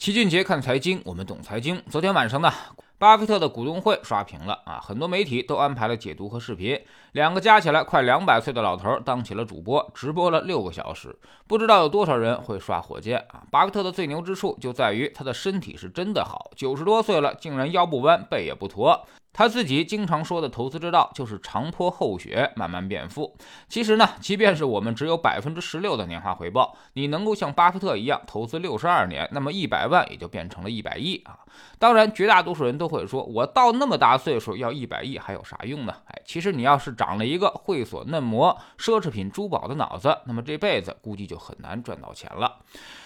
齐俊杰看财经，我们懂财经。昨天晚上呢，巴菲特的股东会刷屏了啊，很多媒体都安排了解读和视频。两个加起来快两百岁的老头当起了主播，直播了六个小时，不知道有多少人会刷火箭啊！巴菲特的最牛之处就在于他的身体是真的好，九十多岁了竟然腰不弯，背也不驼。他自己经常说的投资之道就是长坡厚雪，慢慢变富。其实呢，即便是我们只有百分之十六的年化回报，你能够像巴菲特一样投资六十二年，那么一百万也就变成了一百亿啊！当然，绝大多数人都会说，我到那么大岁数要一百亿还有啥用呢？哎，其实你要是长了一个会所嫩模、奢侈品珠宝的脑子，那么这辈子估计就很难赚到钱了。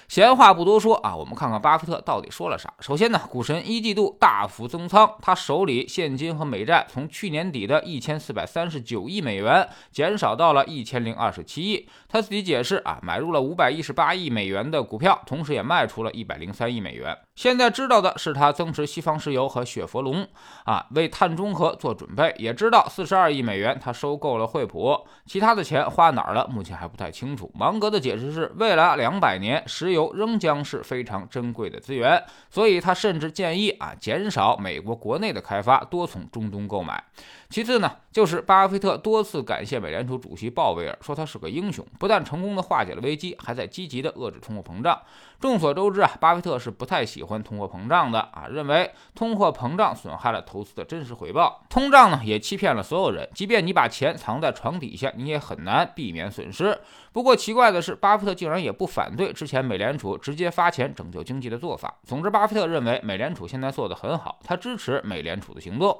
闲话不多说啊，我们看看巴菲特到底说了啥。首先呢，股神一季度大幅增仓，他手里现金和美债从去年底的一千四百三十九亿美元减少到了一千零二十七亿。他自己解释啊，买入了五百一十八亿美元的股票，同时也卖出了一百零三亿美元。现在知道的是，他增持西方石油和雪佛龙啊，为碳中和做准备。也知道四十二亿美元他收购了惠普，其他的钱花哪儿了，目前还不太清楚。芒格的解释是，未来两百年石油仍将是非常珍贵的资源，所以他甚至建议啊，减少美国国内的开发，多从中东购买。其次呢，就是巴菲特多次感谢美联储主席鲍威尔，说他是个英雄，不但成功的化解了危机，还在积极的遏制通货膨胀。众所周知啊，巴菲特是不太喜欢通货膨胀的啊，认为通货膨胀损害了投资的真实回报，通胀呢也欺骗了所有人，即便你把钱藏在床底下，你也很难避免损失。不过奇怪的是，巴菲特竟然也不反对之前美联储直接发钱拯救经济的做法。总之，巴菲特认为美联储现在做得很好，他支持美联储的行动。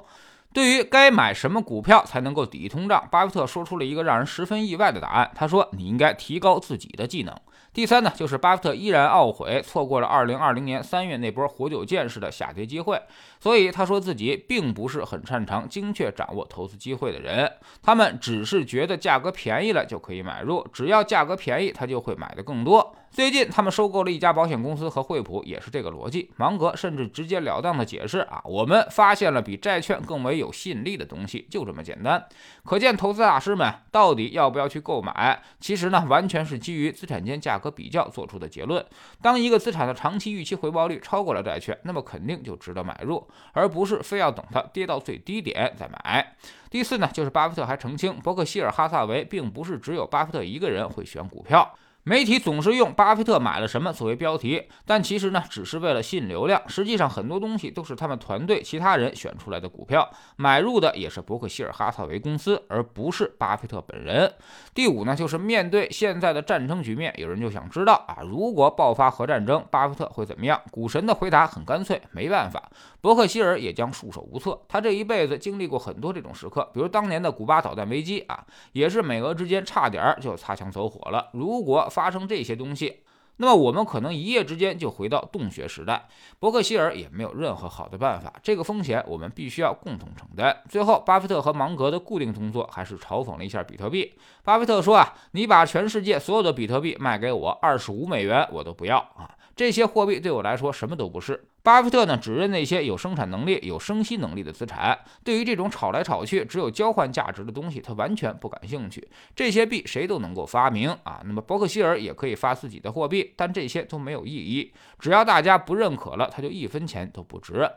对于该买什么股票才能够抵御通胀，巴菲特说出了一个让人十分意外的答案。他说：“你应该提高自己的技能。”第三呢，就是巴菲特依然懊悔错过了2020年3月那波活久见式的下跌机会，所以他说自己并不是很擅长精确掌握投资机会的人。他们只是觉得价格便宜了就可以买入，只要价格便宜，他就会买的更多。最近他们收购了一家保险公司和惠普，也是这个逻辑。芒格甚至直截了当的解释啊，我们发现了比债券更为有吸引力的东西，就这么简单。可见投资大师们到底要不要去购买，其实呢，完全是基于资产间价格。比较做出的结论：当一个资产的长期预期回报率超过了债券，那么肯定就值得买入，而不是非要等它跌到最低点再买。第四呢，就是巴菲特还澄清，伯克希尔哈萨维并不是只有巴菲特一个人会选股票。媒体总是用巴菲特买了什么作为标题，但其实呢，只是为了吸引流量。实际上，很多东西都是他们团队其他人选出来的股票，买入的也是伯克希尔哈萨维公司，而不是巴菲特本人。第五呢，就是面对现在的战争局面，有人就想知道啊，如果爆发核战争，巴菲特会怎么样？股神的回答很干脆，没办法，伯克希尔也将束手无策。他这一辈子经历过很多这种时刻，比如当年的古巴导弹危机啊，也是美俄之间差点就擦枪走火了。如果发生这些东西，那么我们可能一夜之间就回到洞穴时代。伯克希尔也没有任何好的办法，这个风险我们必须要共同承担。最后，巴菲特和芒格的固定动作还是嘲讽了一下比特币。巴菲特说啊，你把全世界所有的比特币卖给我，二十五美元我都不要啊！这些货币对我来说什么都不是。巴菲特呢，只认那些有生产能力、有生息能力的资产。对于这种炒来炒去、只有交换价值的东西，他完全不感兴趣。这些币谁都能够发明啊，那么伯克希尔也可以发自己的货币，但这些都没有意义。只要大家不认可了，他就一分钱都不值。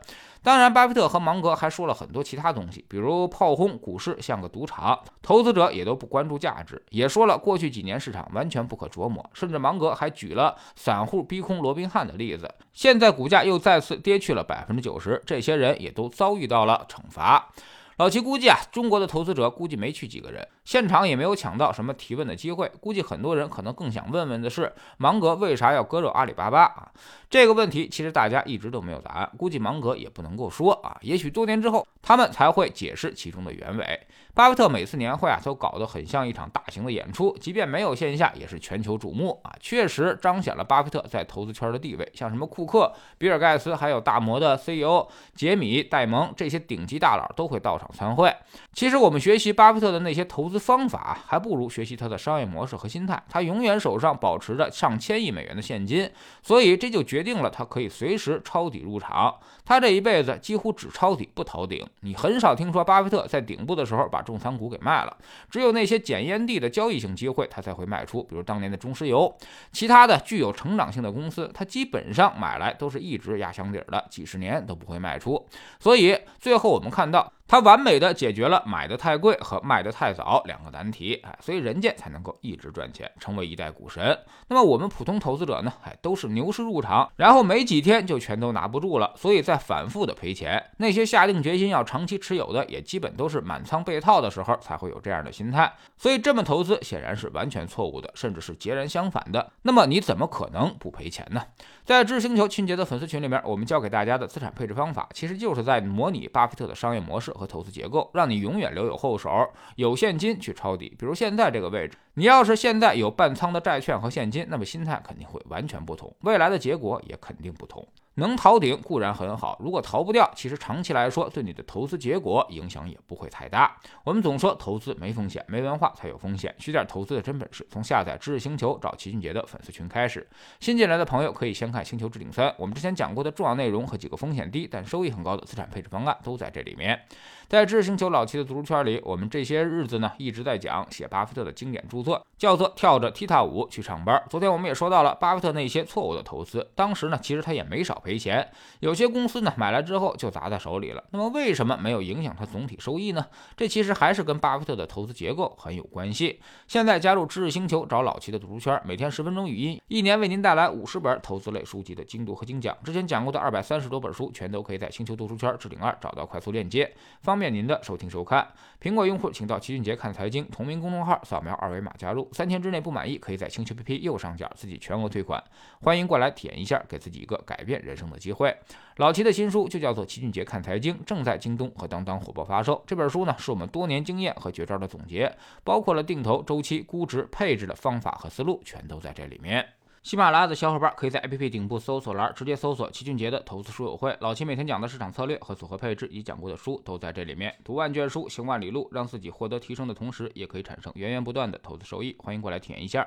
当然，巴菲特和芒格还说了很多其他东西，比如炮轰股市像个赌场，投资者也都不关注价值，也说了过去几年市场完全不可琢磨，甚至芒格还举了散户逼空罗宾汉的例子。现在股价又再跌去了百分之九十，这些人也都遭遇到了惩罚。老齐估计啊，中国的投资者估计没去几个人，现场也没有抢到什么提问的机会。估计很多人可能更想问问的是，芒格为啥要割肉阿里巴巴啊？这个问题其实大家一直都没有答案，估计芒格也不能够说啊。也许多年之后，他们才会解释其中的原委。巴菲特每次年会啊，都搞得很像一场大型的演出，即便没有线下，也是全球瞩目啊，确实彰显了巴菲特在投资圈的地位。像什么库克、比尔盖茨，还有大摩的 CEO 杰米戴蒙这些顶级大佬都会到场参会。其实我们学习巴菲特的那些投资方法，还不如学习他的商业模式和心态。他永远手上保持着上千亿美元的现金，所以这就决定了他可以随时抄底入场。他这一辈子几乎只抄底不逃顶，你很少听说巴菲特在顶部的时候把重仓股给卖了，只有那些捡烟蒂的交易性机会，他才会卖出，比如当年的中石油。其他的具有成长性的公司，他基本上买来都是一直压箱底的，几十年都不会卖出。所以最后我们看到。他完美的解决了买的太贵和卖的太早两个难题，哎，所以人家才能够一直赚钱，成为一代股神。那么我们普通投资者呢，哎，都是牛市入场，然后没几天就全都拿不住了，所以在反复的赔钱。那些下定决心要长期持有的，也基本都是满仓被套的时候才会有这样的心态。所以这么投资显然是完全错误的，甚至是截然相反的。那么你怎么可能不赔钱呢？在知识星球清洁的粉丝群里面，我们教给大家的资产配置方法，其实就是在模拟巴菲特的商业模式。和投资结构，让你永远留有后手，有现金去抄底。比如现在这个位置，你要是现在有半仓的债券和现金，那么心态肯定会完全不同，未来的结果也肯定不同。能逃顶固然很好，如果逃不掉，其实长期来说对你的投资结果影响也不会太大。我们总说投资没风险，没文化才有风险。学点投资的真本事，从下载知识星球找齐俊杰的粉丝群开始。新进来的朋友可以先看《星球置顶三》，我们之前讲过的重要内容和几个风险低但收益很高的资产配置方案都在这里面。在知识星球老齐的读书圈里，我们这些日子呢一直在讲写巴菲特的经典著作，叫做《跳着踢踏舞去上班》。昨天我们也说到了巴菲特那些错误的投资，当时呢其实他也没少赔赔钱，有些公司呢买来之后就砸在手里了。那么为什么没有影响它总体收益呢？这其实还是跟巴菲特的投资结构很有关系。现在加入知识星球，找老齐的读书圈，每天十分钟语音，一年为您带来五十本投资类书籍的精读和精讲。之前讲过的二百三十多本书，全都可以在星球读书圈置顶二找到快速链接，方。便您的收听收看，苹果用户请到齐俊杰看财经同名公众号，扫描二维码加入。三天之内不满意，可以在星球 P P 右上角自己全额退款。欢迎过来体验一下，给自己一个改变人生的机会。老齐的新书就叫做《齐俊杰看财经》，正在京东和当当火爆发售。这本书呢，是我们多年经验和绝招的总结，包括了定投、周期、估值、配置的方法和思路，全都在这里面。喜马拉雅的小伙伴可以在 APP 顶部搜索栏直接搜索齐俊杰的投资书友会，老齐每天讲的市场策略和组合配置以及讲过的书都在这里面。读万卷书，行万里路，让自己获得提升的同时，也可以产生源源不断的投资收益。欢迎过来体验一下。